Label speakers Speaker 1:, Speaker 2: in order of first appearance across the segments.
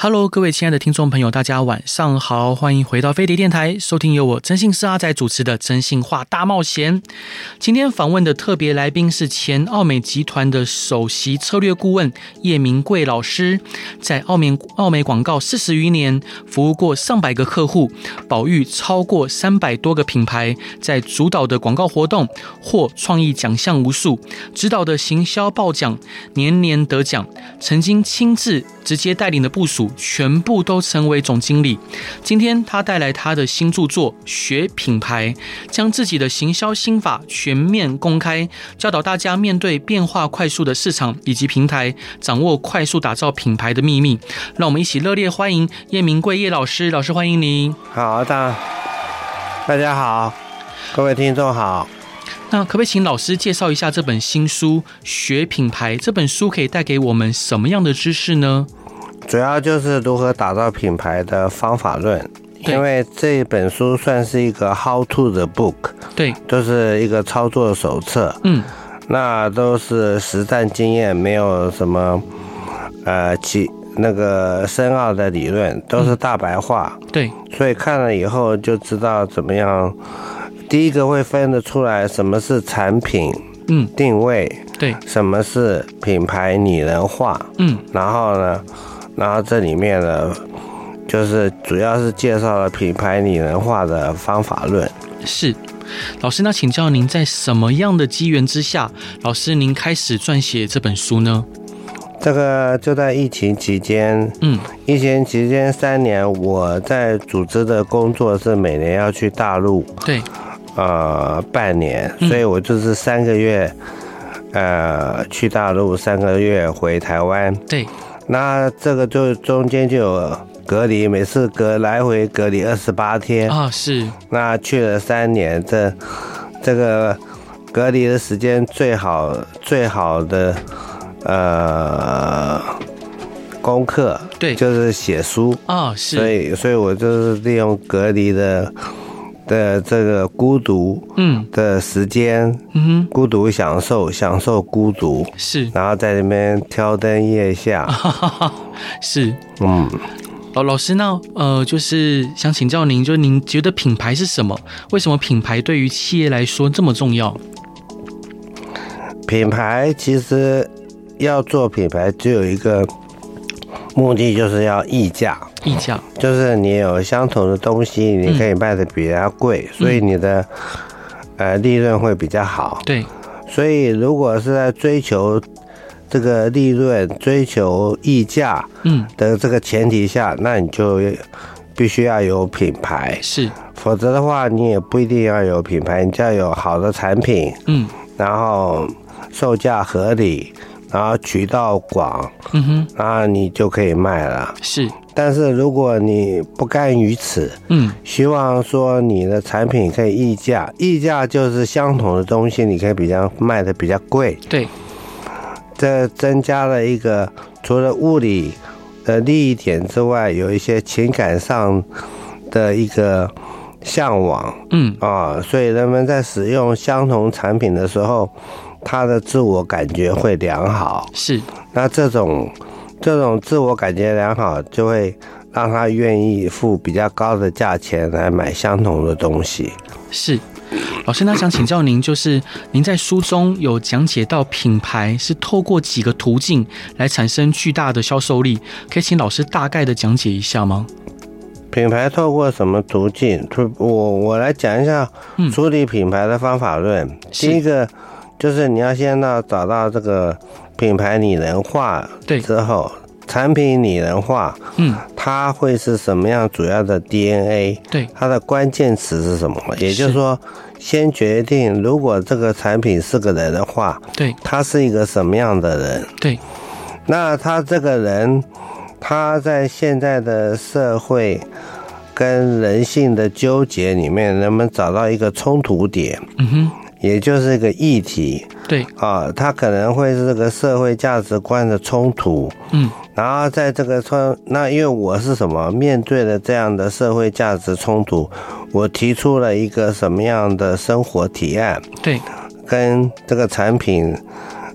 Speaker 1: Hello，各位亲爱的听众朋友，大家晚上好，欢迎回到飞碟电台，收听由我征信师阿仔主持的《征信话大冒险》。今天访问的特别来宾是前奥美集团的首席策略顾问叶明贵老师，在奥美奥美广告四十余年，服务过上百个客户，保育超过三百多个品牌，在主导的广告活动获创意奖项无数，指导的行销报奖年年得奖，曾经亲自直接带领的部署属。全部都成为总经理。今天他带来他的新著作《学品牌》，将自己的行销心法全面公开，教导大家面对变化快速的市场以及平台，掌握快速打造品牌的秘密。让我们一起热烈欢迎叶明贵叶老师，老师欢迎您。
Speaker 2: 好的，大家好，各位听众好。
Speaker 1: 那可不可以请老师介绍一下这本新书《学品牌》？这本书可以带给我们什么样的知识呢？
Speaker 2: 主要就是如何打造品牌的方法论，因为这本书算是一个 how to 的 book，
Speaker 1: 对，
Speaker 2: 就是一个操作手册，
Speaker 1: 嗯，
Speaker 2: 那都是实战经验，没有什么呃其那个深奥的理论，都是大白话，
Speaker 1: 嗯，对，
Speaker 2: 所以看了以后就知道怎么样，第一个会分得出来什么是产品，嗯，定位，
Speaker 1: 对，
Speaker 2: 什么是品牌拟人化，
Speaker 1: 嗯，
Speaker 2: 然后呢，然后这里面呢，就是主要是介绍了品牌拟人化的方法论。
Speaker 1: 是，老师，那请教您在什么样的机缘之下，老师您开始撰写这本书呢？
Speaker 2: 这个就在疫情期间，嗯，疫情期间三年，我在组织的工作是每年要去大陆，
Speaker 1: 对，
Speaker 2: 呃，半年，所以我就是三个月，呃，去大陆，三个月回台湾，
Speaker 1: 对。
Speaker 2: 那这个就中间就有隔离，每次隔来回隔离二十八天
Speaker 1: 啊，是。
Speaker 2: 那去了三年，这这个隔离的时间最好最好的呃功课，
Speaker 1: 对，
Speaker 2: 就是写书
Speaker 1: 啊，是。
Speaker 2: 所以，所以我就是利用隔离的。的这个孤独，嗯，的时间，嗯哼，孤独享受，享受孤独，
Speaker 1: 是，
Speaker 2: 然后在那边挑灯夜下，
Speaker 1: 是，
Speaker 2: 嗯，
Speaker 1: 老老师，那呃，就是想请教您，就是您觉得品牌是什么？为什么品牌对于企业来说这么重要？
Speaker 2: 品牌其实要做品牌，只有一个目的，就是要溢价。
Speaker 1: 溢价
Speaker 2: 就是你有相同的东西，你可以卖的比人家贵，嗯，所以你的呃利润会比较好。
Speaker 1: 对，
Speaker 2: 所以如果是在追求这个利润、追求溢价嗯。的这个前提下，嗯，那你就必须要有品牌，
Speaker 1: 是，否
Speaker 2: 则的话你也不一定要有品牌，你就要有好的产品，嗯，然后售价合理，然后渠道广，嗯哼，然后你就可以卖了。
Speaker 1: 是。
Speaker 2: 但是如果你不甘于此，嗯，希望说你的产品可以溢价，溢价就是相同的东西，你可以比较卖的比较贵，
Speaker 1: 对，
Speaker 2: 这增加了一个除了物理的利益点之外，有一些情感上的一个向往，嗯。啊，所以人们在使用相同产品的时候，他的自我感觉会良好，
Speaker 1: 是，
Speaker 2: 那这种。这种自我感觉良好，就会让他愿意付比较高的价钱来买相同的东西。
Speaker 1: 是，老师，那想请教您，就是您在书中有讲解到品牌是透过几个途径来产生巨大的销售力，可以请老师大概的讲解一下吗？
Speaker 2: 品牌透过什么途径？我我来讲一下处理品牌的方法论。嗯、第一个就是你要先到找到这个。品牌拟人化对之后，产品拟人化，嗯，它会是什么样主要的 DNA？
Speaker 1: 对，
Speaker 2: 它的关键词是什么？也就是说，先决定如果这个产品是个人的话，
Speaker 1: 对，
Speaker 2: 他是一个什么样的人？
Speaker 1: 对，
Speaker 2: 那他这个人，他在现在的社会跟人性的纠结里面，能不能找到一个冲突点？
Speaker 1: 嗯哼，
Speaker 2: 也就是一个议题。
Speaker 1: 对
Speaker 2: 啊，它可能会是这个社会价值观的冲突。
Speaker 1: 嗯，
Speaker 2: 然后在这个冲，那因为我是什么？面对了这样的社会价值冲突，我提出了一个什么样的生活提案？
Speaker 1: 对，
Speaker 2: 跟这个产品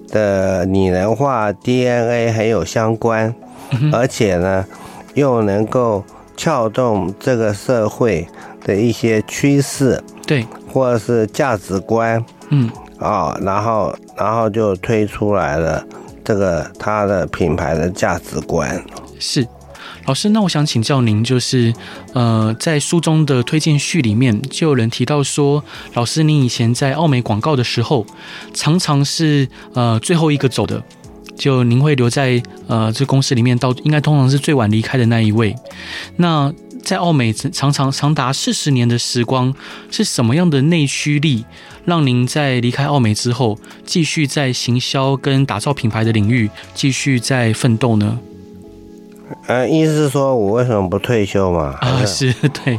Speaker 2: 的拟人化 DNA 很有相关，嗯、而且呢，又能够撬动这个社会的一些趋势，
Speaker 1: 对，
Speaker 2: 或者是价值观，
Speaker 1: 嗯。
Speaker 2: 啊、哦，然后，然后就推出来了这个它的品牌的价值观。
Speaker 1: 是，老师，那我想请教您，就是呃，在书中的推荐序里面，就有人提到说，老师，您以前在奥美广告的时候，常常是呃最后一个走的，就您会留在呃这公司里面，到应该通常是最晚离开的那一位。那在澳美长长长达四十年的时光，是什么样的内驱力，让您在离开澳美之后，继续在行销跟打造品牌的领域继续在奋斗呢？
Speaker 2: 呃，意思是说我为什么不退休嘛？
Speaker 1: 啊，是 对，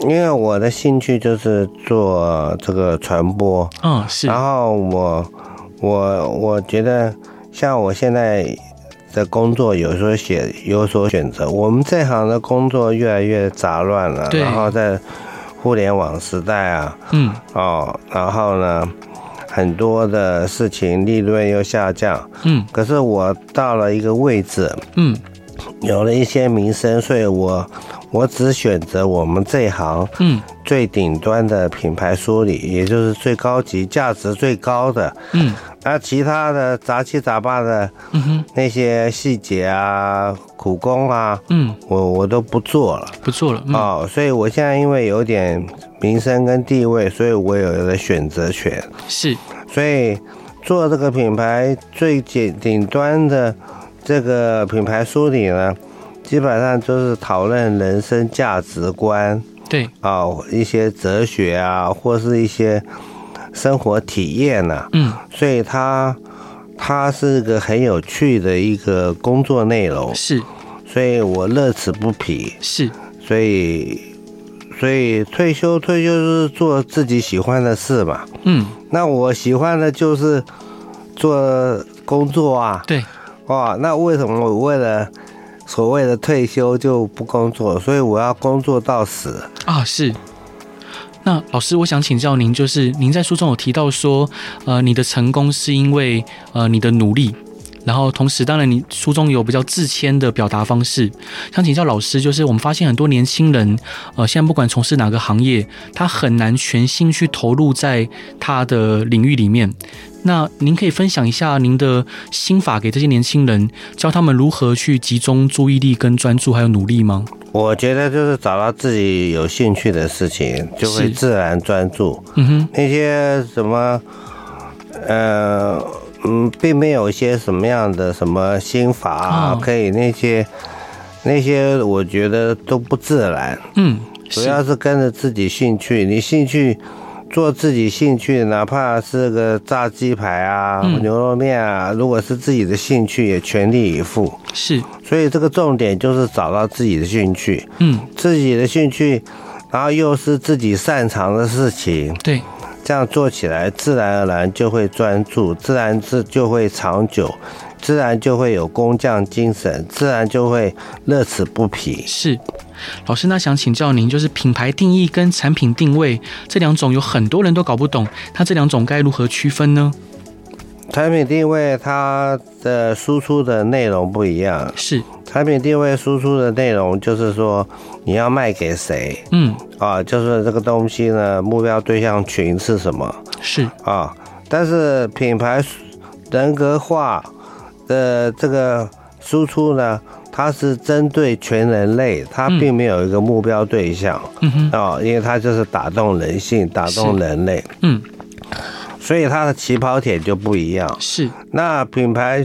Speaker 2: 因为我的兴趣就是做这个传播，
Speaker 1: 嗯，是。
Speaker 2: 然后我我我觉得像我现在。的工作有时候选有所选择，我们这行的工作越来越杂乱了。然后在互联网时代啊，
Speaker 1: 嗯，
Speaker 2: 哦，然后呢，很多的事情利润又下降，
Speaker 1: 嗯，
Speaker 2: 可是我到了一个位置，
Speaker 1: 嗯，
Speaker 2: 有了一些名声，所以我我只选择我们这一行，
Speaker 1: 嗯，
Speaker 2: 最顶端的品牌梳理，也就是最高级、价值最高的，
Speaker 1: 嗯。
Speaker 2: 那其他的杂七杂八的，那些细节啊、苦工啊，
Speaker 1: 嗯，
Speaker 2: 我我都不做了，
Speaker 1: 不做了。
Speaker 2: 哦，所以我现在因为有点名声跟地位，所以我有了选择权。
Speaker 1: 是，
Speaker 2: 所以做这个品牌最顶顶端的这个品牌梳理呢，基本上就是讨论人生价值观，
Speaker 1: 对，
Speaker 2: 啊，一些哲学啊，或是一些。生活体验呢、啊？
Speaker 1: 嗯，
Speaker 2: 所以它它是个很有趣的一个工作内容，
Speaker 1: 是，
Speaker 2: 所以我乐此不疲，
Speaker 1: 是，
Speaker 2: 所以所以退休退休是做自己喜欢的事嘛，
Speaker 1: 嗯，
Speaker 2: 那我喜欢的就是做工作啊，
Speaker 1: 对，
Speaker 2: 哇，那为什么我为了所谓的退休就不工作？所以我要工作到死
Speaker 1: 啊，是。那老师，我想请教您，就是您在书中有提到说，呃，你的成功是因为呃你的努力，然后同时，当然你书中有比较自谦的表达方式。想请教老师，就是我们发现很多年轻人，呃，现在不管从事哪个行业，他很难全心去投入在他的领域里面。那您可以分享一下您的心法给这些年轻人，教他们如何去集中注意力跟专注还有努力吗？
Speaker 2: 我觉得就是找到自己有兴趣的事情，就会自然专注。
Speaker 1: 嗯哼，
Speaker 2: 那些什么，呃，嗯，并没有一些什么样的什么心法啊，可以那些那些，我觉得都不自然。
Speaker 1: 嗯，
Speaker 2: 主要是跟着自己兴趣，你兴趣。做自己兴趣，哪怕是个炸鸡排啊、嗯、牛肉面啊，如果是自己的兴趣，也全力以赴。
Speaker 1: 是，
Speaker 2: 所以这个重点就是找到自己的兴趣，
Speaker 1: 嗯，
Speaker 2: 自己的兴趣，然后又是自己擅长的事情，
Speaker 1: 对，
Speaker 2: 这样做起来自然而然就会专注，自然自就会长久，自然就会有工匠精神，自然就会乐此不疲。
Speaker 1: 是。老师，那想请教您，就是品牌定义跟产品定位这两种，有很多人都搞不懂，它这两种该如何区分呢？
Speaker 2: 产品定位它的输出的内容不一样，
Speaker 1: 是。
Speaker 2: 产品定位输出的内容就是说你要卖给谁，
Speaker 1: 嗯。
Speaker 2: 啊，就是这个东西呢，目标对象群是什么？
Speaker 1: 是。
Speaker 2: 啊，但是品牌人格化的这个输出呢？它是针对全人类，它并没有一个目标对象，
Speaker 1: 嗯哼，
Speaker 2: 哦，因为它就是打动人性，打动人类，
Speaker 1: 嗯，
Speaker 2: 所以它的起跑点就不一样。
Speaker 1: 是，
Speaker 2: 那品牌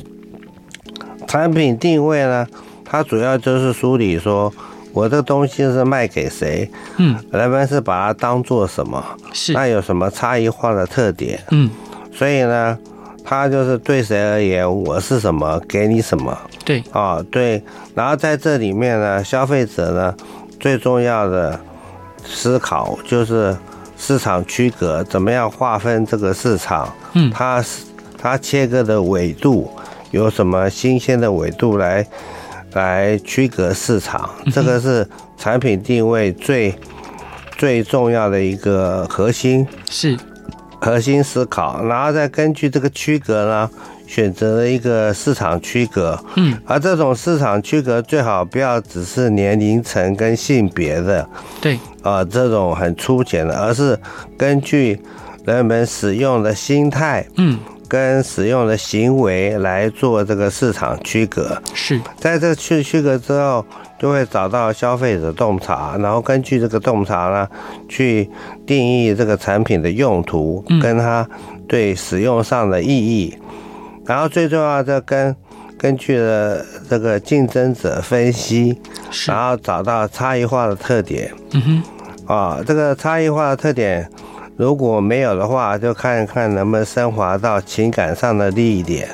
Speaker 2: 产品定位呢？它主要就是梳理说，我这个东西是卖给谁？
Speaker 1: 嗯，
Speaker 2: 人们是把它当做什么？
Speaker 1: 是，
Speaker 2: 那有什么差异化的特点？
Speaker 1: 嗯，
Speaker 2: 所以呢？它就是对谁而言，我是什么，给你什么。
Speaker 1: 对，
Speaker 2: 啊，对。然后在这里面呢，消费者呢，最重要的思考就是市场区隔，怎么样划分这个市场？
Speaker 1: 嗯，
Speaker 2: 它它切割的纬度有什么新鲜的纬度来来区隔市场？这个是产品定位最最重要的一个核心，
Speaker 1: 是
Speaker 2: 核心思考，然后再根据这个区隔呢，选择了一个市场区隔，
Speaker 1: 嗯，
Speaker 2: 而这种市场区隔最好不要只是年龄层跟性别的，
Speaker 1: 对，
Speaker 2: 啊、呃，这种很粗浅的，而是根据人们使用的心态，
Speaker 1: 嗯，
Speaker 2: 跟使用的行为来做这个市场区隔。
Speaker 1: 是，
Speaker 2: 在这区区隔之后，就会找到消费者洞察，然后根据这个洞察呢，去定义这个产品的用途，跟它对使用上的意义。然后最重要的跟根据了这个竞争者分析，然后找到差异化的特点。
Speaker 1: 嗯哼，
Speaker 2: 啊，这个差异化的特点如果没有的话，就看一看能不能升华到情感上的利益点。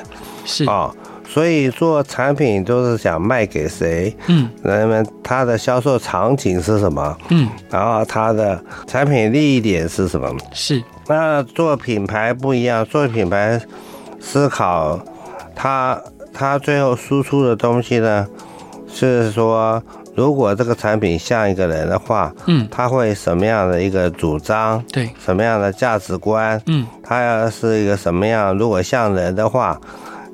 Speaker 1: 是
Speaker 2: 啊，所以做产品都是想卖给谁？
Speaker 1: 嗯，
Speaker 2: 人们他的销售场景是什么？
Speaker 1: 嗯，
Speaker 2: 然后他的产品利益点是什么？
Speaker 1: 是。
Speaker 2: 那做品牌不一样，做品牌。思考，他他最后输出的东西呢，是说，如果这个产品像一个人的话，
Speaker 1: 嗯，
Speaker 2: 他会什么样的一个主张？
Speaker 1: 对，
Speaker 2: 什么样的价值观？
Speaker 1: 嗯，
Speaker 2: 他要是一个什么样？如果像人的话，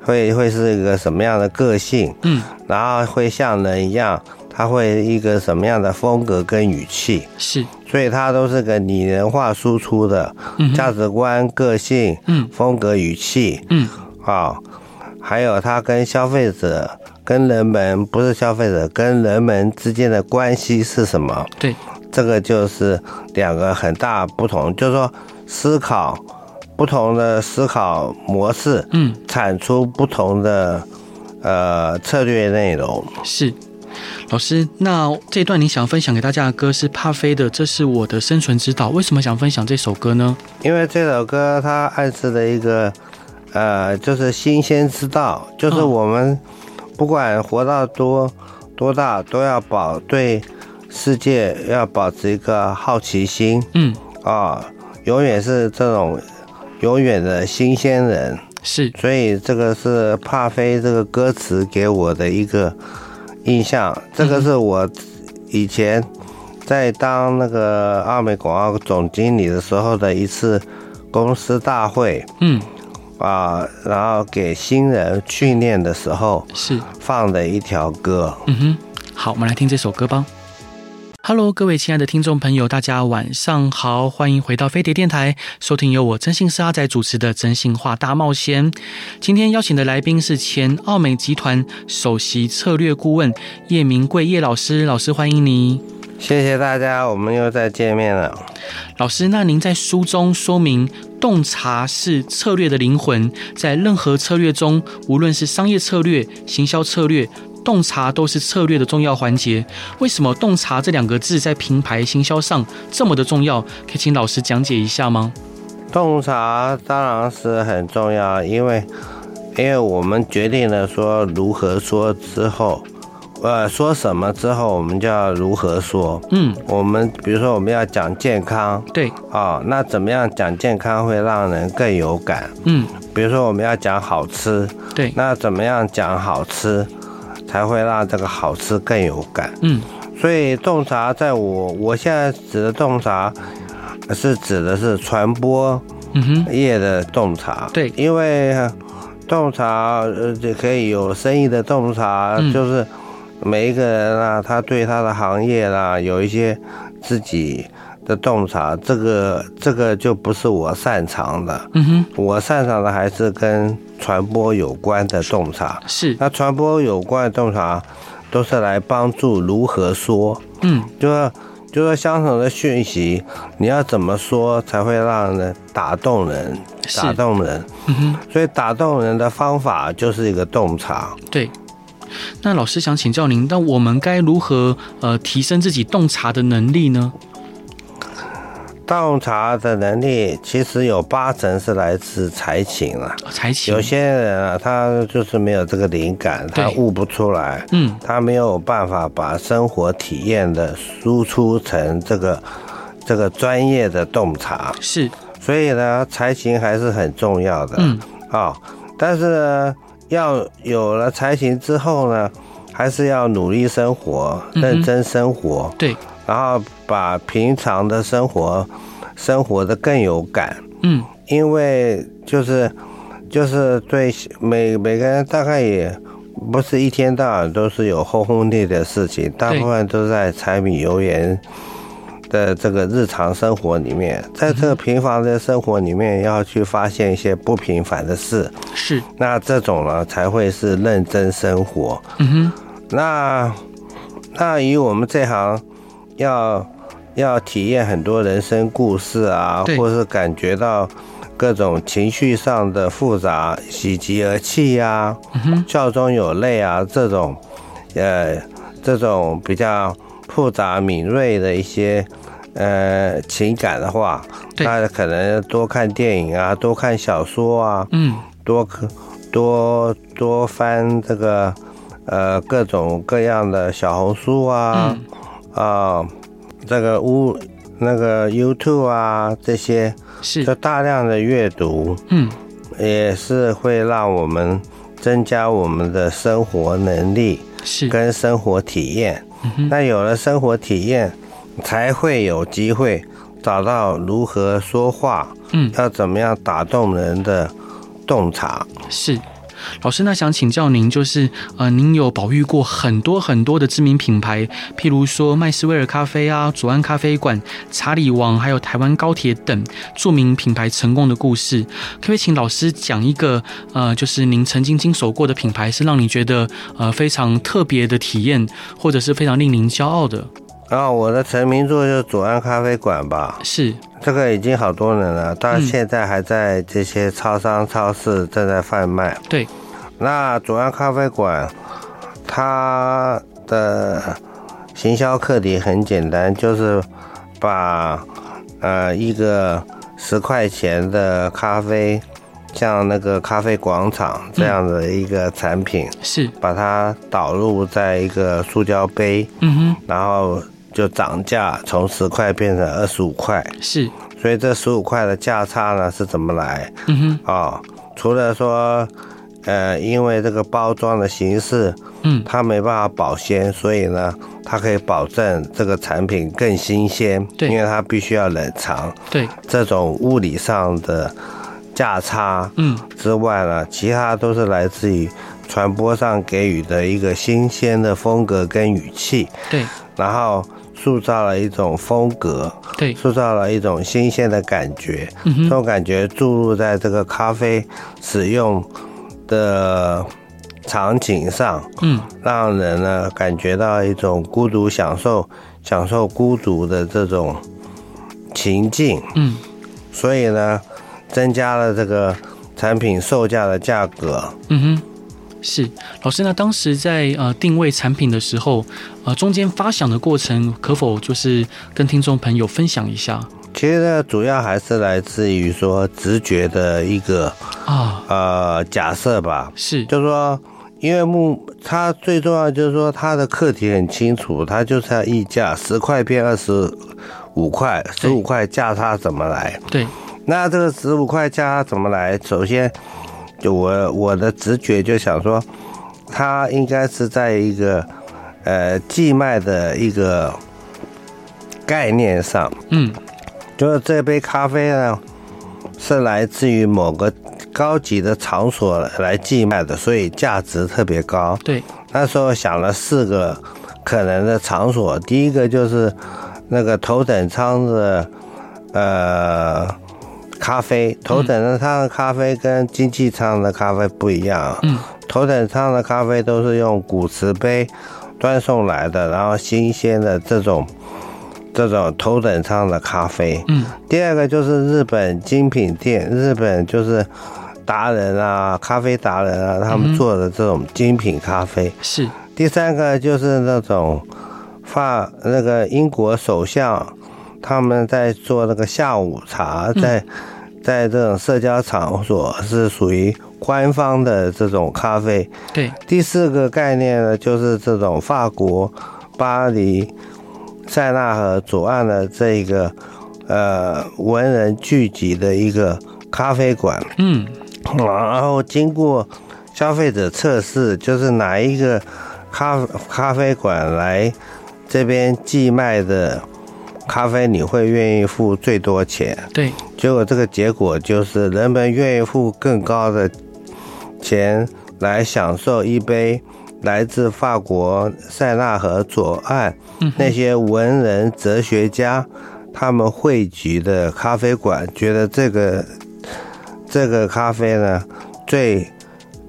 Speaker 2: 会会是一个什么样的个性？
Speaker 1: 嗯，
Speaker 2: 然后会像人一样，他会一个什么样的风格跟语气？
Speaker 3: 是，
Speaker 2: 所以它都是个拟人化输出的价值观、个性、
Speaker 1: 嗯，
Speaker 2: 风格、语气，
Speaker 1: 嗯，
Speaker 2: 啊，还有它跟消费者、跟人们不是消费者跟人们之间的关系是什么？
Speaker 1: 对，
Speaker 2: 这个就是两个很大不同，就是说思考不同的思考模式，
Speaker 1: 嗯，
Speaker 2: 产出不同的呃策略内容。
Speaker 1: 是。老师，那这段你想分享给大家的歌是帕菲的《这是我的生存之道》，为什么想分享这首歌呢？
Speaker 2: 因为这首歌它暗示了一个，呃，就是新鲜之道，就是我们不管活到多多大，都要保对世界要保持一个好奇心，
Speaker 1: 嗯，
Speaker 2: 啊，永远是这种永远的新鲜人，
Speaker 1: 是，
Speaker 2: 所以这个是帕菲这个歌词给我的一个。印象，这个是我以前在当那个奥美广告总经理的时候的一次公司大会，
Speaker 1: 嗯，
Speaker 2: 啊，然后给新人训练的时候
Speaker 1: 是
Speaker 2: 放的一条歌。
Speaker 1: 嗯哼，好，我们来听这首歌吧。Hello，各位亲爱的听众朋友，大家晚上好，欢迎回到飞碟电台，收听由我真心是阿仔主持的《真心话大冒险》。今天邀请的来宾是前奥美集团首席策略顾问叶明贵叶老师，老师欢迎你。
Speaker 2: 谢谢大家，我们又再见面了。
Speaker 1: 老师，那您在书中说明，洞察是策略的灵魂，在任何策略中，无论是商业策略、行销策略。洞察都是策略的重要环节。为什么洞察这两个字在品牌行销上这么的重要？可以请老师讲解一下吗？
Speaker 2: 洞察当然是很重要，因为因为我们决定了说如何说之后，呃，说什么之后，我们就要如何说。嗯，我们比如说我们要讲健康，
Speaker 1: 对，
Speaker 2: 啊、哦，那怎么样讲健康会让人更有感？嗯，比如说我们要讲好吃，
Speaker 1: 对，
Speaker 2: 那怎么样讲好吃？才会让这个好吃更有感。嗯，所以洞察，在我我现在指的洞察，是指的是传播业的洞察。对，因为洞察呃，就可以有生意的洞察，就是每一个人啊，他对他的行业啦，有一些自己的洞察。这个这个就不是我擅长的。嗯哼，我擅长的还是跟。传播有关的洞察是，那传播有关的洞察都是来帮助如何说，嗯，就说就说相同的讯息，你要怎么说才会让人打动人，打动人，嗯哼，所以打动人的方法就是一个洞察。对，
Speaker 1: 那老师想请教您，那我们该如何呃提升自己洞察的能力呢？
Speaker 2: 洞察的能力其实有八成是来自才情了。
Speaker 1: 才情。
Speaker 2: 有些人啊，他就是没有这个灵感，他悟不出来。嗯。他没有办法把生活体验的输出成这个这个专业的洞察。
Speaker 1: 是。
Speaker 2: 所以呢，才情还是很重要的。嗯。啊，但是呢，要有了才情之后呢，还是要努力生活，认真生活。嗯、
Speaker 1: 对。
Speaker 2: 然后把平常的生活，生活的更有感，嗯，因为就是就是对每每个人大概也不是一天到晚都是有轰轰烈烈的事情，大部分都在柴米油盐的这个日常生活里面，在这个平凡的生活里面要去发现一些不平凡的事，
Speaker 1: 是，
Speaker 2: 那这种呢才会是认真生活，嗯哼，那那以我们这行。要要体验很多人生故事啊，或是感觉到各种情绪上的复杂，喜极而泣呀，笑中有泪啊，这种呃这种比较复杂敏锐的一些呃情感的话，大家可能多看电影啊，多看小说啊，嗯，多多多翻这个呃各种各样的小红书啊。啊，这个屋那个 YouTube 啊，这些是。就大量的阅读，嗯，也是会让我们增加我们的生活能力，是。跟生活体验。那有了生活体验，才会有机会找到如何说话，嗯，要怎么样打动人的洞察，
Speaker 1: 是。老师，那想请教您，就是呃，您有保育过很多很多的知名品牌，譬如说麦斯威尔咖啡啊、左岸咖啡馆、查理王，还有台湾高铁等著名品牌成功的故事，可不可以请老师讲一个呃，就是您曾经经手过的品牌，是让你觉得呃非常特别的体验，或者是非常令您骄傲的？
Speaker 2: 啊、我的成名作就是左岸咖啡馆吧？
Speaker 1: 是，
Speaker 2: 这个已经好多年了，到现在还在这些超商、超市正在贩卖。
Speaker 1: 对。
Speaker 2: 那左岸咖啡馆，它的行销课题很简单，就是把呃一个十块钱的咖啡，像那个咖啡广场这样的一个产品，是把它导入在一个塑胶杯，嗯哼，然后就涨价，从十块变成二十五块，是，所以这十五块的价差呢是怎么来？嗯哼，啊，除了说。呃，因为这个包装的形式，嗯，它没办法保鲜，所以呢，它可以保证这个产品更新鲜，对，因为它必须要冷藏，对，这种物理上的价差，嗯，之外呢，其他都是来自于传播上给予的一个新鲜的风格跟语气，对，然后塑造了一种风格，对，塑造了一种新鲜的感觉，嗯，这种感觉注入在这个咖啡使用。的场景上，嗯，让人呢感觉到一种孤独享受、享受孤独的这种情境，嗯，所以呢，增加了这个产品售价的价格，嗯哼，
Speaker 1: 是老师，那当时在呃定位产品的时候，呃中间发想的过程，可否就是跟听众朋友分享一下？
Speaker 2: 其实呢，主要还是来自于说直觉的一个啊呃假设吧，是，就是说，因为木它最重要就是说它的课题很清楚，它就是要溢价，十块变二十五块，十五块价差怎么来？对，那这个十五块价差怎么来？首先，就我我的直觉就想说，它应该是在一个呃寄卖的一个概念上，嗯。就是这杯咖啡呢，是来自于某个高级的场所来寄卖的，所以价值特别高。对，那时候想了四个可能的场所，第一个就是那个头等舱的呃咖啡，头等舱的咖啡跟经济舱的咖啡不一样。嗯，头等舱的咖啡都是用古瓷杯端送来的，然后新鲜的这种。这种头等舱的咖啡，嗯，第二个就是日本精品店，日本就是达人啊，咖啡达人啊，他们做的这种精品咖啡是。第三个就是那种法那个英国首相他们在做那个下午茶，在、嗯、在这种社交场所是属于官方的这种咖啡。
Speaker 1: 对。
Speaker 2: 第四个概念呢，就是这种法国巴黎塞纳河左岸的这个呃文人聚集的一个咖啡馆。
Speaker 1: 嗯。
Speaker 2: 然后经过消费者测试，就是哪一个咖咖啡馆来这边寄卖的咖啡，你会愿意付最多钱？
Speaker 1: 对。
Speaker 2: 结果这个结果就是，人们愿意付更高的钱来享受一杯来自法国塞纳河左岸那些文人哲学家他们汇集的咖啡馆，觉得这个。这个咖啡呢，最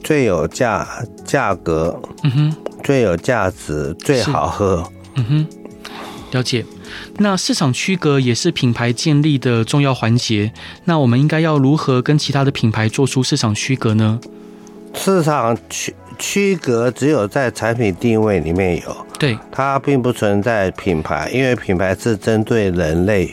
Speaker 2: 最有价价格，
Speaker 1: 嗯哼，
Speaker 2: 最有价值，最好喝，
Speaker 1: 嗯哼，了解。那市场区隔也是品牌建立的重要环节。那我们应该要如何跟其他的品牌做出市场区隔呢？
Speaker 2: 市场区区隔只有在产品定位里面有，
Speaker 1: 对，
Speaker 2: 它并不存在品牌，因为品牌是针对人类。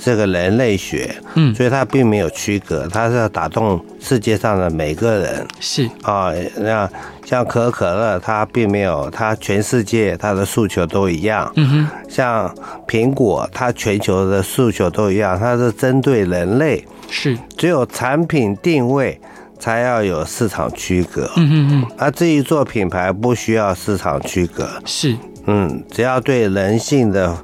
Speaker 2: 这个人类学，
Speaker 1: 嗯，
Speaker 2: 所以它并没有区隔，它是要打动世界上的每个人，
Speaker 1: 是。
Speaker 2: 啊，那像可口可乐，它并没有，它全世界它的诉求都一样，
Speaker 1: 嗯哼，
Speaker 2: 像苹果，它全球的诉求都一样，它是针对人类，
Speaker 1: 是，
Speaker 2: 只有产品定位才要有市场区隔，
Speaker 1: 嗯嗯嗯，
Speaker 2: 而至于做品牌不需要市场区隔，
Speaker 1: 是，
Speaker 2: 嗯，只要对人性的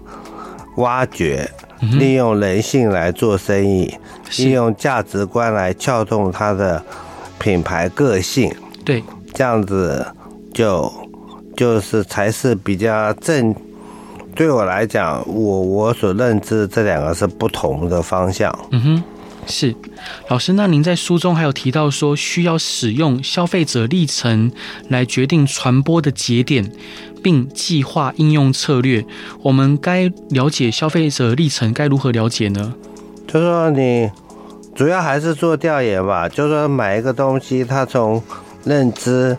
Speaker 2: 挖掘。利用人性来做生意，利用价值观来撬动它的品牌个性，
Speaker 1: 对，
Speaker 2: 这样子就就是才是比较正。对我来讲，我我所认知这两个是不同的方向。
Speaker 1: 嗯哼，是老师，那您在书中还有提到说，需要使用消费者历程来决定传播的节点。并计划应用策略，我们该了解消费者历程该如何了解呢？
Speaker 2: 就说，你主要还是做调研吧。就说，买一个东西，它从认知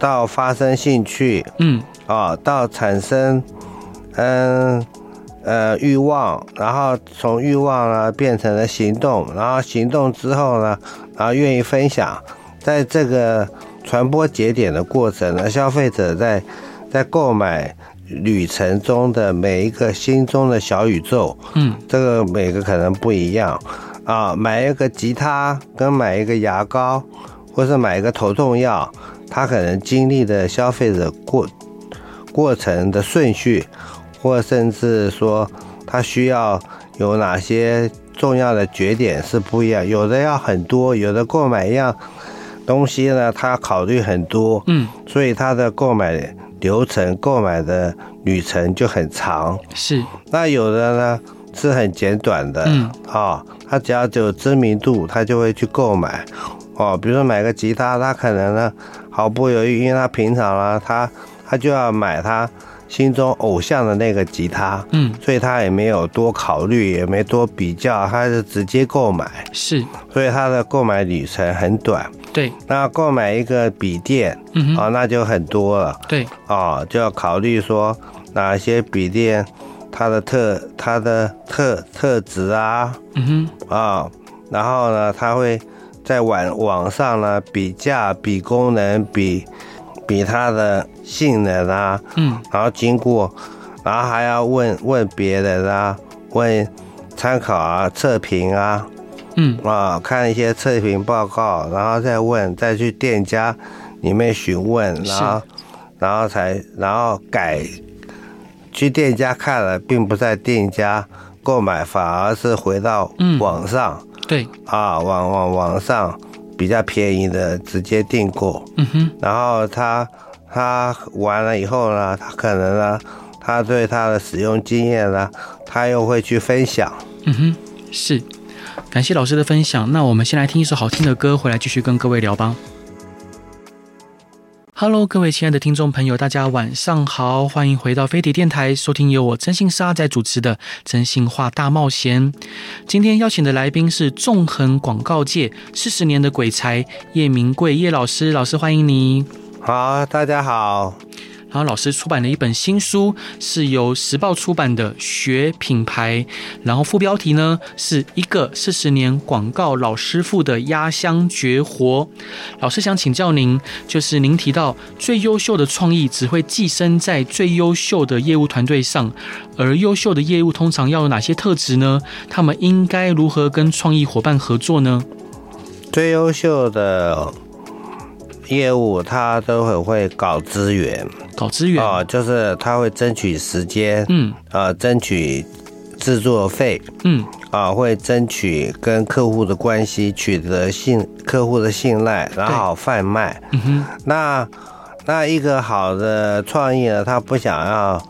Speaker 2: 到发生兴趣，
Speaker 1: 嗯，
Speaker 2: 啊，到产生嗯呃欲望，然后从欲望呢变成了行动，然后行动之后呢，然后愿意分享，在这个传播节点的过程呢，消费者在在购买旅程中的每一个心中的小宇宙，
Speaker 1: 嗯，
Speaker 2: 这个每个可能不一样啊。买一个吉他跟买一个牙膏，或是买一个头痛药，他可能经历的消费者过过程的顺序，或甚至说他需要有哪些重要的节点是不一样。有的要很多，有的购买一样东西呢，他考虑很多，
Speaker 1: 嗯，
Speaker 2: 所以他的购买。流程购买的旅程就很长，
Speaker 1: 是。
Speaker 2: 那有的呢是很简短的，
Speaker 1: 嗯，
Speaker 2: 啊，他只要有知名度，他就会去购买，哦，比如说买个吉他，他可能呢毫不犹豫，因为他平常呢，他他就要买他心中偶像的那个吉他，
Speaker 1: 嗯，
Speaker 2: 所以他也没有多考虑，也没多比较，他是直接购买，
Speaker 1: 是。
Speaker 2: 所以他的购买旅程很短。
Speaker 1: 对，
Speaker 2: 那购买一个笔电，
Speaker 1: 嗯哼，
Speaker 2: 啊，那就很多了。
Speaker 1: 对，
Speaker 2: 啊，就要考虑说哪些笔电它的特它的特特质啊，
Speaker 1: 嗯
Speaker 2: 哼，啊，然后呢，他会在网网上呢比价、比功能、比比它的性能啊，
Speaker 1: 嗯，
Speaker 2: 然后经过，然后还要问问别人啊，问参考啊、测评啊。
Speaker 1: 嗯。
Speaker 2: 啊，看一些测评报告，然后再问，再去店家里面询问，然后，然后才，然后改，去店家看了，并不在店家购买，反而是回到网上，
Speaker 1: 嗯、对，
Speaker 2: 啊，网网网上比较便宜的直接订购，
Speaker 1: 嗯哼，
Speaker 2: 然后他他完了以后呢，他可能呢，他对他的使用经验呢，他又会去分享，
Speaker 1: 嗯哼，是。感谢老师的分享，那我们先来听一首好听的歌，回来继续跟各位聊吧。Hello，各位亲爱的听众朋友，大家晚上好，欢迎回到飞碟电台，收听由我真心沙仔主持的《真心话大冒险》。今天邀请的来宾是纵横广告界四十年的鬼才叶明贵叶老师，老师欢迎你。
Speaker 2: 好，大家好。
Speaker 1: 然后老师出版了一本新书，是由时报出版的《学品牌》，然后副标题呢是一个四十年广告老师傅的压箱绝活。老师想请教您，就是您提到最优秀的创意只会寄生在最优秀的业务团队上，而优秀的业务通常要有哪些特质呢？他们应该如何跟创意伙伴合作呢？
Speaker 2: 最优秀的业务，他都很会搞资源，
Speaker 1: 搞资源。
Speaker 2: 啊，就是他会争取时间，
Speaker 1: 嗯，
Speaker 2: 啊，争取制作费，
Speaker 1: 嗯，
Speaker 2: 啊，会争取跟客户的关系，取得信客户的信赖，然后贩卖。
Speaker 1: 嗯哼，
Speaker 2: 那那一个好的创意呢，他不想要。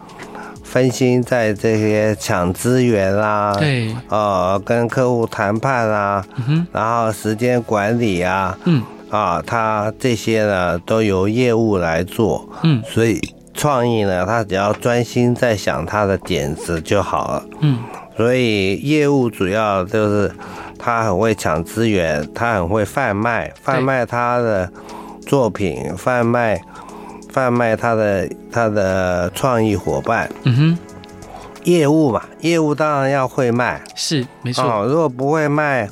Speaker 2: 分心在这些抢资源啦，
Speaker 1: 对，
Speaker 2: 呃，跟客户谈判啦，
Speaker 1: 嗯哼，
Speaker 2: 然后时间管理啊，
Speaker 1: 嗯，
Speaker 2: 啊，他这些呢都由业务来做，
Speaker 1: 嗯，
Speaker 2: 所以创意呢，他只要专心在想他的点子就好了，
Speaker 1: 嗯，
Speaker 2: 所以业务主要就是他很会抢资源，他很会贩卖，贩卖他的作品，贩卖。贩卖他的他的创意伙伴，
Speaker 1: 嗯哼，
Speaker 2: 业务嘛，业务当然要会卖，
Speaker 1: 是没错。
Speaker 2: 哦，如果不会卖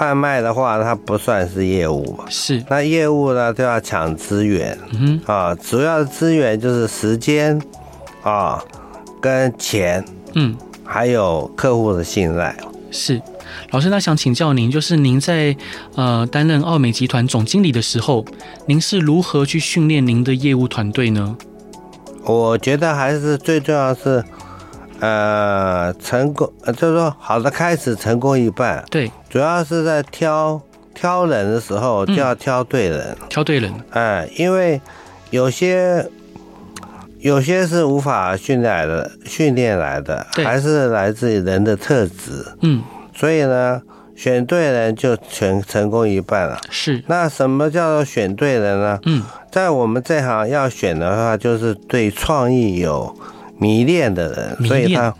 Speaker 2: 贩卖的话，它不算是业务嘛。
Speaker 1: 是，
Speaker 2: 那业务呢就要抢资源，
Speaker 1: 嗯哼，
Speaker 2: 啊，主要的资源就是时间啊，跟钱，
Speaker 1: 嗯，
Speaker 2: 还有客户的信赖。
Speaker 1: 是。老师，那想请教您，就是您在呃担任奥美集团总经理的时候，您是如何去训练您的业务团队呢？
Speaker 2: 我觉得还是最重要的是，呃，成功，就是说好的开始，成功一半。
Speaker 1: 对，
Speaker 2: 主要是在挑挑人的时候就要挑对人，
Speaker 1: 嗯、挑对人。
Speaker 2: 哎，因为有些有些是无法训练来的，训练来的，还是来自于人的特质。嗯。所以呢，选对人就全成功一半了。
Speaker 1: 是。那
Speaker 2: 什么叫做选对人呢？嗯，在我们这行要选的话，就是对创意有迷恋的人，所以他，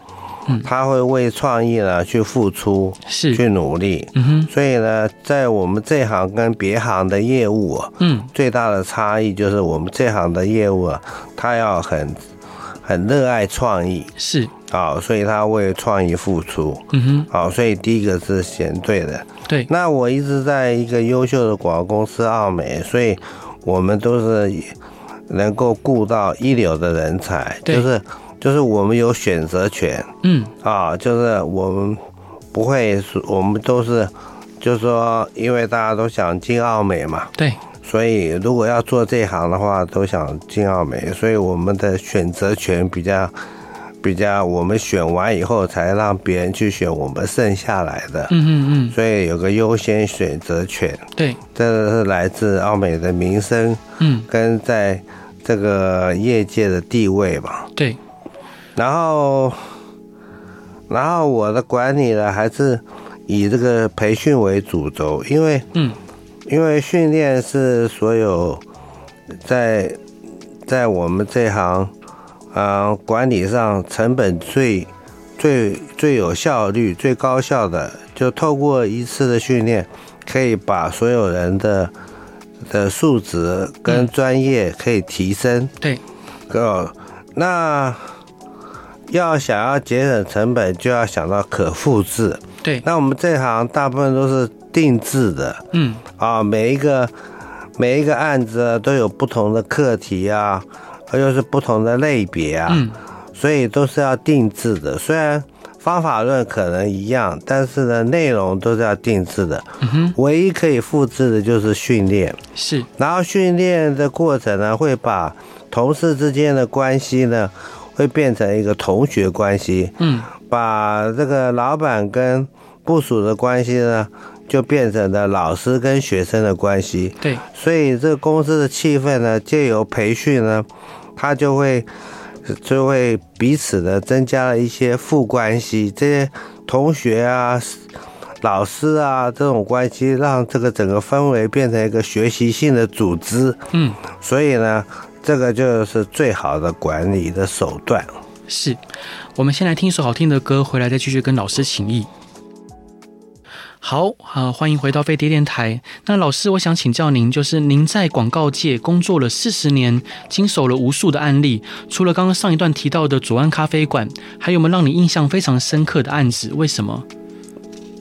Speaker 2: 嗯，他会为创意呢去付出，
Speaker 1: 是
Speaker 2: 去努力。
Speaker 1: 嗯哼。
Speaker 2: 所以呢，在我们这行跟别行的业务啊，嗯，最大的差异就是我们这行的业务啊，他要很很热爱创意。
Speaker 1: 是。
Speaker 2: 好，所以他为创意付出。嗯哼。好，所以第一个是选对的。
Speaker 1: 对。
Speaker 2: 那我一直在一个优秀的广告公司奥美，所以我们都是能够雇到一流的人才。就是就是我们有选择权。嗯。啊，就是我们不会，我们都是，就是说，因为大家都想进奥美嘛。
Speaker 1: 对。
Speaker 2: 所以如果要做这行的话，都想进奥美，所以我们的选择权比较。比较，我们选完以后才让别人去选我们剩下来的，嗯嗯嗯，所以有个优先选择权，
Speaker 1: 对，
Speaker 2: 这个是来自奥美的名声，嗯，跟在这个业界的地位吧，
Speaker 1: 对，
Speaker 2: 然后，然后我的管理呢，还是以这个培训为主轴，因为，嗯，因为训练是所有在在我们这行。呃，管理上成本最、最、最有效率、最高效的，就透过一次的训练，可以把所有人的的素质跟专业可以提升。
Speaker 1: 对，
Speaker 2: 哥，那要想要节省成本，就要想到可复制。
Speaker 1: 对，
Speaker 2: 那我们这行大部分都是定制的。嗯，啊，每一个每一个案子都有不同的课题啊。而又是不同的类别啊，嗯，所以都是要定制的。虽然方法论可能一样，但是呢，内容都是要定制的。嗯哼，唯一可以复制的就是训练。
Speaker 1: 是，
Speaker 2: 然后训练的过程呢，会把同事之间的关系呢，会变成一个同学关系。嗯，把这个老板跟部署的关系呢，就变成了老师跟学生的关系。
Speaker 1: 对，
Speaker 2: 所以这个公司的气氛呢，借由培训呢。他就会就会彼此的增加了一些副关系，这些同学啊、老师啊这种关系，让这个整个氛围变成一个学习性的组织。嗯，所以呢，这个就是最好的管理的手段。
Speaker 1: 是，我们先来听一首好听的歌，回来再继续跟老师请益。好啊、呃，欢迎回到飞碟电台。那老师，我想请教您，就是您在广告界工作了四十年，经手了无数的案例，除了刚刚上一段提到的左岸咖啡馆，还有没有让你印象非常深刻的案子？为什么？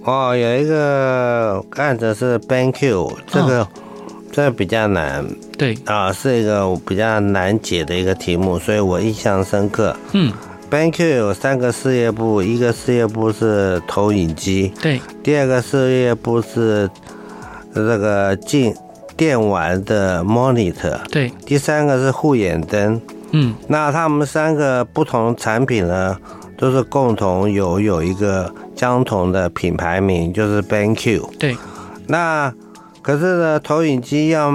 Speaker 2: 哦，有一个案子是 BenQ，这个、哦、这比较难，
Speaker 1: 对。
Speaker 2: 啊，是一个比较难解的一个题目，所以我印象深刻。嗯。BenQ 有三个事业部，一个事业部是投影机，
Speaker 1: 对，
Speaker 2: 第二个事业部是这个进电玩的 monitor，
Speaker 1: 对，
Speaker 2: 第三个是护眼灯，
Speaker 1: 嗯，
Speaker 2: 那他们三个不同产品呢，都是共同有有一个相同的品牌名，就是 BenQ，
Speaker 1: 对，
Speaker 2: 那可是呢，投影机要。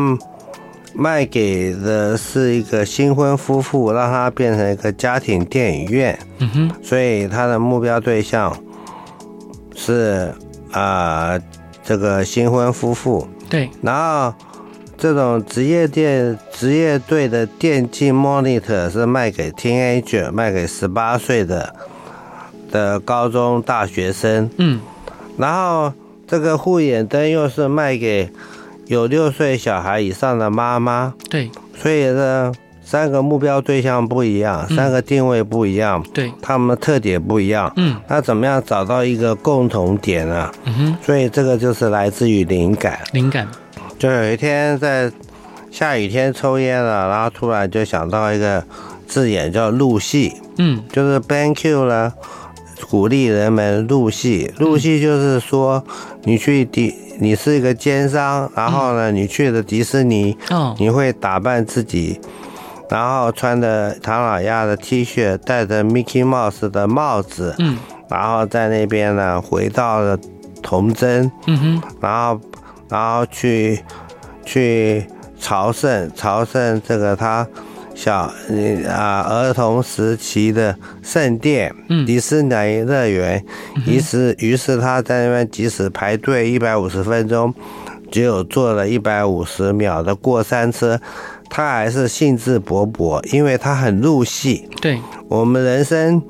Speaker 2: 卖给的是一个新婚夫妇，让他变成一个家庭电影院。
Speaker 1: 嗯哼，
Speaker 2: 所以他的目标对象是啊、呃，这个新婚夫妇。
Speaker 1: 对，
Speaker 2: 然后这种职业电职业队的电竞 monitor 是卖给 teenager，卖给十八岁的的高中大学生。
Speaker 1: 嗯，
Speaker 2: 然后这个护眼灯又是卖给。有六岁小孩以上的妈妈，
Speaker 1: 对，
Speaker 2: 所以呢，三个目标对象不一样，嗯、三个定位不一样，
Speaker 1: 对，
Speaker 2: 他们的特点不一样，
Speaker 1: 嗯，
Speaker 2: 那怎么样找到一个共同点呢？
Speaker 1: 嗯哼，
Speaker 2: 所以这个就是来自于灵感，
Speaker 1: 灵感，
Speaker 2: 就有一天在下雨天抽烟了，然后突然就想到一个字眼叫露戏，
Speaker 1: 嗯，
Speaker 2: 就是 BenQ 呢，鼓励人们入戏，入戏就是说你去迪。你是一个奸商，然后呢，你去了迪士尼，
Speaker 1: 嗯，
Speaker 2: 你会打扮自己，然后穿着唐老鸭的 T 恤，戴着 Mickey Mouse 的帽子，
Speaker 1: 嗯，
Speaker 2: 然后在那边呢，回到了童真，
Speaker 1: 嗯哼，
Speaker 2: 然后，然后去去朝圣，朝圣这个他。小啊，儿童时期的圣殿，迪士尼乐园，于是于是他在那边即使排队一百五十分钟，只有坐了一百五十秒的过山车，他还是兴致勃勃，因为他很入戏。
Speaker 1: 对，
Speaker 2: 我们人生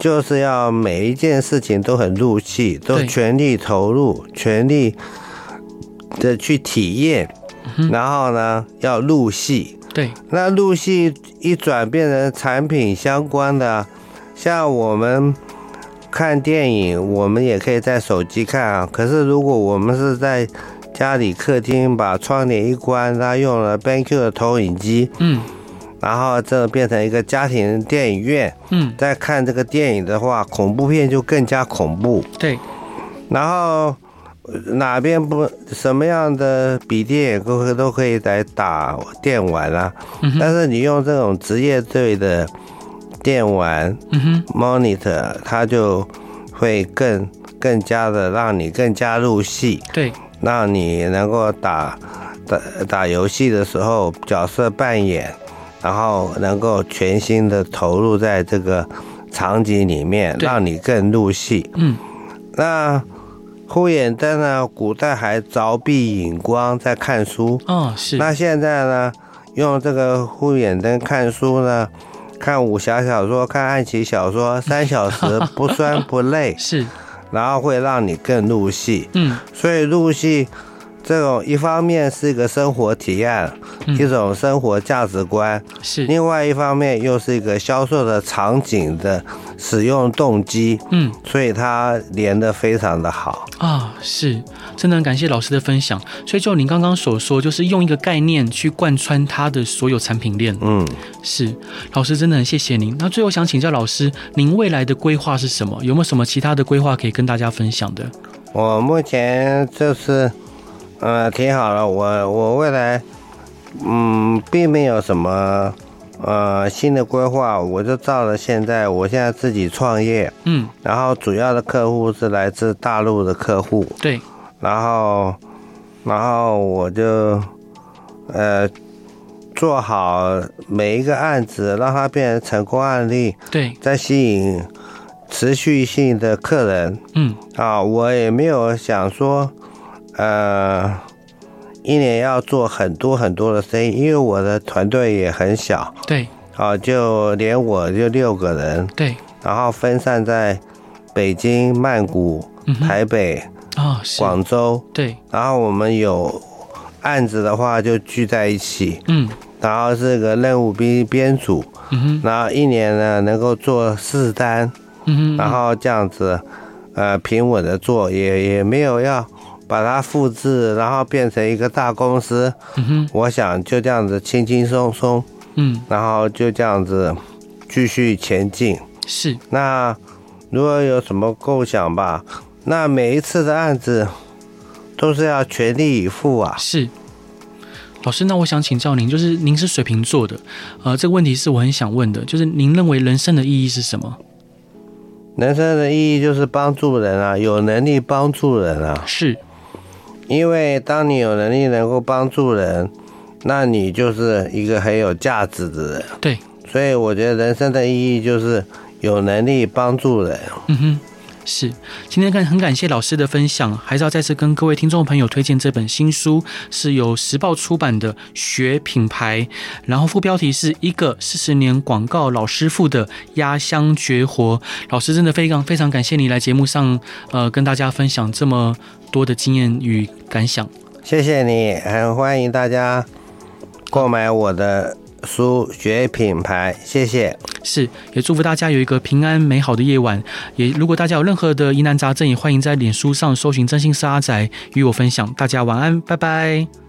Speaker 2: 就是要每一件事情都很入戏，都全力投入，全力的去体验，然后呢，要入戏。
Speaker 1: 对，
Speaker 2: 那入戏一转变成产品相关的，像我们看电影，我们也可以在手机看啊。可是如果我们是在家里客厅把窗帘一关，他用了 BenQ 的投影机，
Speaker 1: 嗯，
Speaker 2: 然后这变成一个家庭电影院，
Speaker 1: 嗯，
Speaker 2: 在看这个电影的话，恐怖片就更加恐怖。
Speaker 1: 对，
Speaker 2: 然后。哪边不什么样的笔电都可都可以来打电玩啊，但是你用这种职业队的电玩 monitor，它就会更更加的让你更加入戏，
Speaker 1: 对，
Speaker 2: 让你能够打打打游戏的时候角色扮演，然后能够全心的投入在这个场景里面，让你更入戏。
Speaker 1: 嗯，
Speaker 2: 那。护眼灯呢？古代还凿壁引光在看书。
Speaker 1: 哦，是。
Speaker 2: 那现在呢？用这个护眼灯看书呢？看武侠小说、看爱情小说，三小时不酸不累。
Speaker 1: 是。
Speaker 2: 然后会让你更入戏。
Speaker 1: 嗯。
Speaker 2: 所以入戏这种一方面是一个生活体验，一种生活价值观。
Speaker 1: 是。
Speaker 2: 另外一方面又是一个销售的场景的。使用动机，
Speaker 1: 嗯，
Speaker 2: 所以它连的非常的好
Speaker 1: 啊，是，真的很感谢老师的分享。所以就您刚刚所说，就是用一个概念去贯穿它的所有产品链，
Speaker 2: 嗯，
Speaker 1: 是，老师真的很谢谢您。那最后想请教老师，您未来的规划是什么？有没有什么其他的规划可以跟大家分享的？
Speaker 2: 我目前就是，呃，挺好的。我我未来，嗯，并没有什么。呃，新的规划，我就照着现在，我现在自己创业，
Speaker 1: 嗯，
Speaker 2: 然后主要的客户是来自大陆的客户，
Speaker 1: 对，
Speaker 2: 然后，然后我就，呃，做好每一个案子，让它变成成功案例，
Speaker 1: 对，
Speaker 2: 再吸引持续性的客人，
Speaker 1: 嗯，
Speaker 2: 啊，我也没有想说，呃。一年要做很多很多的生意，因为我的团队也很小，
Speaker 1: 对，
Speaker 2: 啊，就连我就六个人，
Speaker 1: 对，
Speaker 2: 然后分散在北京、曼谷、台北，
Speaker 1: 啊，
Speaker 2: 广州。
Speaker 1: 对，
Speaker 2: 然后我们有案子的话就聚在一起，
Speaker 1: 嗯，
Speaker 2: 然后这个任务编编组，
Speaker 1: 嗯哼，
Speaker 2: 然后一年呢能够做四单，
Speaker 1: 嗯哼，
Speaker 2: 然后这样子，呃，平稳的做，也也没有要把它复制，然后变成一个大公司，
Speaker 1: 嗯哼，
Speaker 2: 我想就这样子轻轻松松，
Speaker 1: 嗯，
Speaker 2: 然后就这样子继续前进。
Speaker 1: 是，
Speaker 2: 那如果有什么构想吧，那每一次的案子都是要全力以赴啊。
Speaker 1: 是，老师，那我想请教您，就是您是水瓶座的，呃，这个问题是我很想问的，就是您认为人生的意义是什么？
Speaker 2: 人生的意义就是帮助人啊，有能力帮助人啊。
Speaker 1: 是，
Speaker 2: 因为当你有能力能够帮助人，那你就是一个很有价值的人。
Speaker 1: 对，
Speaker 2: 所以我觉得人生的意义就是。有能力帮助人，
Speaker 1: 嗯哼，是。今天看很感谢老师的分享，还是要再次跟各位听众朋友推荐这本新书，是由时报出版的《学品牌》，然后副标题是一个四十年广告老师傅的压箱绝活。老师真的非常非常感谢你来节目上，呃，跟大家分享这么多的经验与感想。
Speaker 2: 谢谢你，很欢迎大家购买我的。书学品牌，谢谢。
Speaker 1: 是，也祝福大家有一个平安美好的夜晚。也如果大家有任何的疑难杂症，也欢迎在脸书上搜寻“真心是阿宅”与我分享。大家晚安，拜拜。